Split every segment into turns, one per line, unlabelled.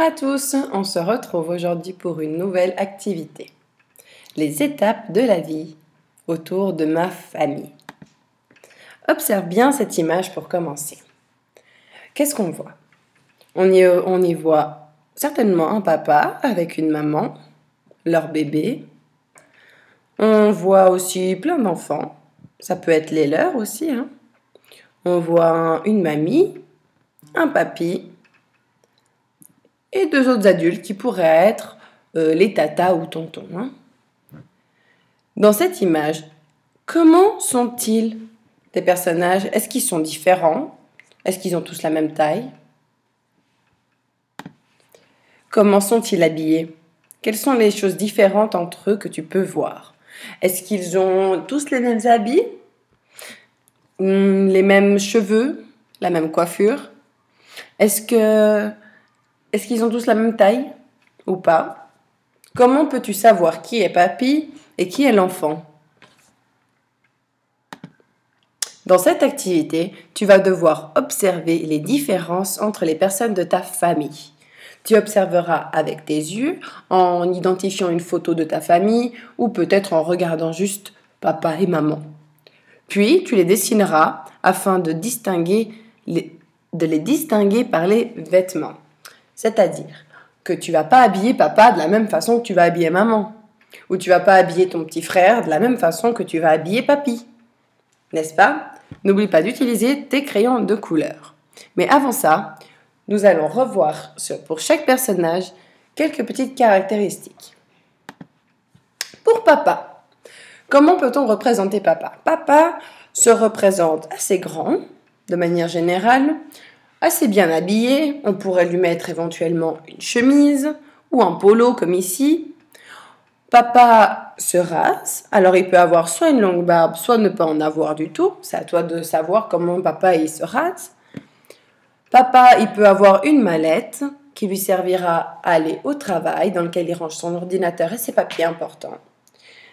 à tous, on se retrouve aujourd'hui pour une nouvelle activité. Les étapes de la vie autour de ma famille. Observe bien cette image pour commencer. Qu'est-ce qu'on voit? On y, voit certainement un papa avec une maman, leur bébé. On voit aussi plein d'enfants. Ça peut être les leurs aussi. Hein. On voit une mamie, un papy et deux autres adultes qui pourraient être euh, les tatas ou tontons. Hein. Dans cette image, comment sont-ils des personnages? Est-ce qu'ils sont différents? Est-ce qu'ils ont tous la même taille? Comment sont-ils habillés? Quelles sont les choses différentes entre eux que tu peux voir? Est-ce qu'ils ont tous les mêmes habits? Hmm, Les mêmes cheveux? La même coiffure? Est-ce que est-ce qu'ils ont tous la même taille ou pas? Comment peux-tu savoir qui est papy et qui est l'enfant? Dans cette activité, tu vas devoir observer les différences entre les personnes de ta famille. Tu observeras avec tes yeux en identifiant une photo de ta famille ou peut-être en regardant juste papa et maman. Puis tu les dessineras afin de, de les distinguer par les vêtements. C'est-à-dire que tu vas pas habiller papa de la même façon que tu vas habiller maman. Ou tu vas pas habiller ton petit frère de la même façon que tu vas habiller papy. N'est-ce pas? N'oublie pas d'utiliser tes crayons de couleur. Mais avant ça, nous allons revoir pour chaque personnage quelques petites caractéristiques. Pour papa, comment peut-on représenter papa? Papa se représente assez grand, de manière générale, assez bien habillé, on pourrait lui mettre éventuellement une chemise ou un polo comme ici. Papa se rase, alors il peut avoir soit une longue barbe, soit ne pas en avoir du tout. C'est à toi de savoir comment papa il se rase. Papa, il peut avoir une mallette qui lui servira à aller au travail, dans lequel il range son ordinateur et ses papiers importants.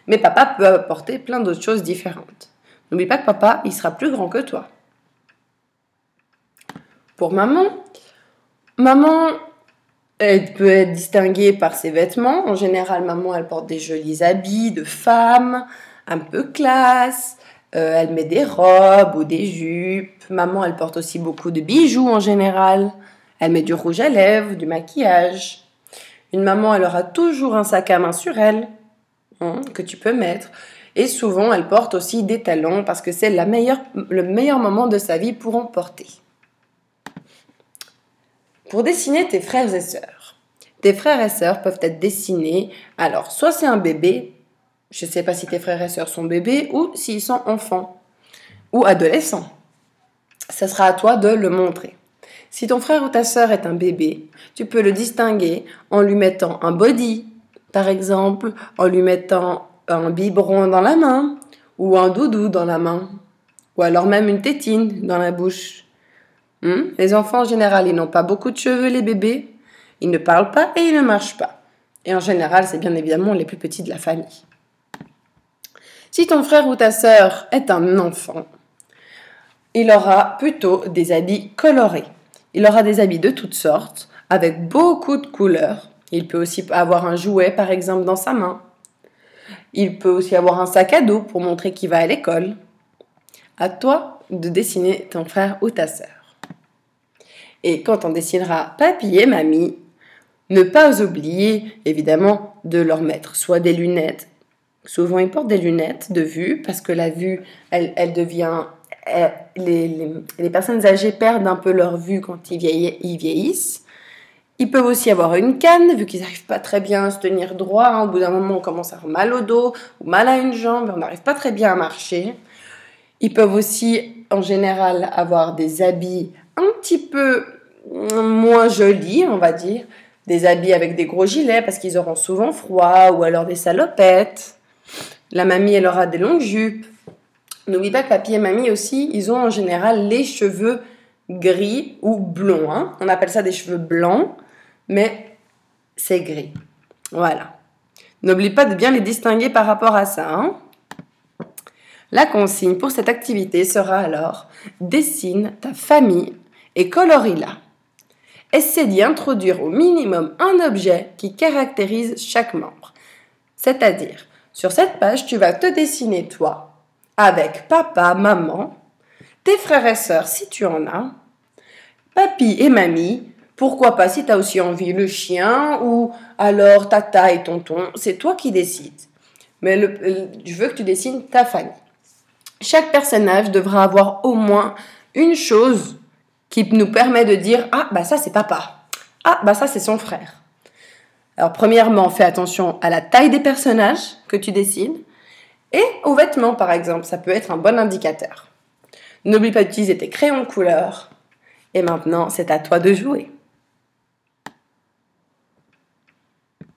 Mais papa peut apporter plein d'autres choses différentes. N'oublie pas que papa, il sera plus grand que toi. Pour maman, maman, elle peut être distinguée par ses vêtements. En général, maman, elle porte des jolis habits de femme, un peu classe. Euh, elle met des robes ou des jupes. Maman, elle porte aussi beaucoup de bijoux en général. Elle met du rouge à lèvres, du maquillage. Une maman, elle aura toujours un sac à main sur elle hein, que tu peux mettre. Et souvent, elle porte aussi des talons parce que c'est le meilleur moment de sa vie pour en porter pour dessiner tes frères et sœurs. Tes frères et sœurs peuvent être dessinés, alors soit c'est un bébé, je ne sais pas si tes frères et sœurs sont bébés ou s'ils sont enfants ou adolescents. Ce sera à toi de le montrer. Si ton frère ou ta sœur est un bébé, tu peux le distinguer en lui mettant un body, par exemple, en lui mettant un biberon dans la main ou un doudou dans la main, ou alors même une tétine dans la bouche. Hmm? Les enfants en général, ils n'ont pas beaucoup de cheveux, les bébés. Ils ne parlent pas et ils ne marchent pas. Et en général, c'est bien évidemment les plus petits de la famille. Si ton frère ou ta sœur est un enfant, il aura plutôt des habits colorés. Il aura des habits de toutes sortes, avec beaucoup de couleurs. Il peut aussi avoir un jouet, par exemple, dans sa main. Il peut aussi avoir un sac à dos pour montrer qu'il va à l'école. À toi de dessiner ton frère ou ta sœur. Et quand on dessinera papy et mamie, ne pas oublier évidemment de leur mettre soit des lunettes. Souvent ils portent des lunettes de vue parce que la vue, elle, elle devient... les, personnes âgées perdent un peu leur vue quand ils, ils vieillissent. Ils peuvent aussi avoir une canne, vu qu'ils n'arrivent pas très bien à se tenir droit. Hein. Au bout d'un moment, on commence à avoir mal au dos ou mal à une jambe, on n'arrive pas très bien à marcher. Ils peuvent aussi, en général, avoir des habits un petit peu moins jolis, on va dire. Des habits avec des gros gilets parce qu'ils auront souvent froid ou alors des salopettes. La mamie, elle aura des longues jupes. N'oublie pas que papy et mamie aussi, ils ont en général les cheveux gris ou blonds. Hein. On appelle ça des cheveux blancs, mais c'est gris. Voilà. N'oublie pas de bien les distinguer par rapport à ça. Hein. La consigne pour cette activité sera alors dessine ta famille et colorie-la. Essaie d'y introduire au minimum un objet qui caractérise chaque membre. C'est-à-dire, sur cette page, tu vas te dessiner toi, avec papa, maman, tes frères et sœurs si tu en as, papy et mamie, pourquoi pas si tu as aussi envie le chien ou alors tata et tonton, c'est toi qui décides. Mais je veux que tu dessines ta famille. Chaque personnage devra avoir au moins une chose qui nous permet de dire ah bah ça c'est papa. Ah bah ça c'est son frère. Alors premièrement, fais attention à la taille des personnages que tu dessines et aux vêtements par exemple, ça peut être un bon indicateur. N'oublie pas d'utiliser tes crayons de couleur et maintenant c'est à toi de jouer.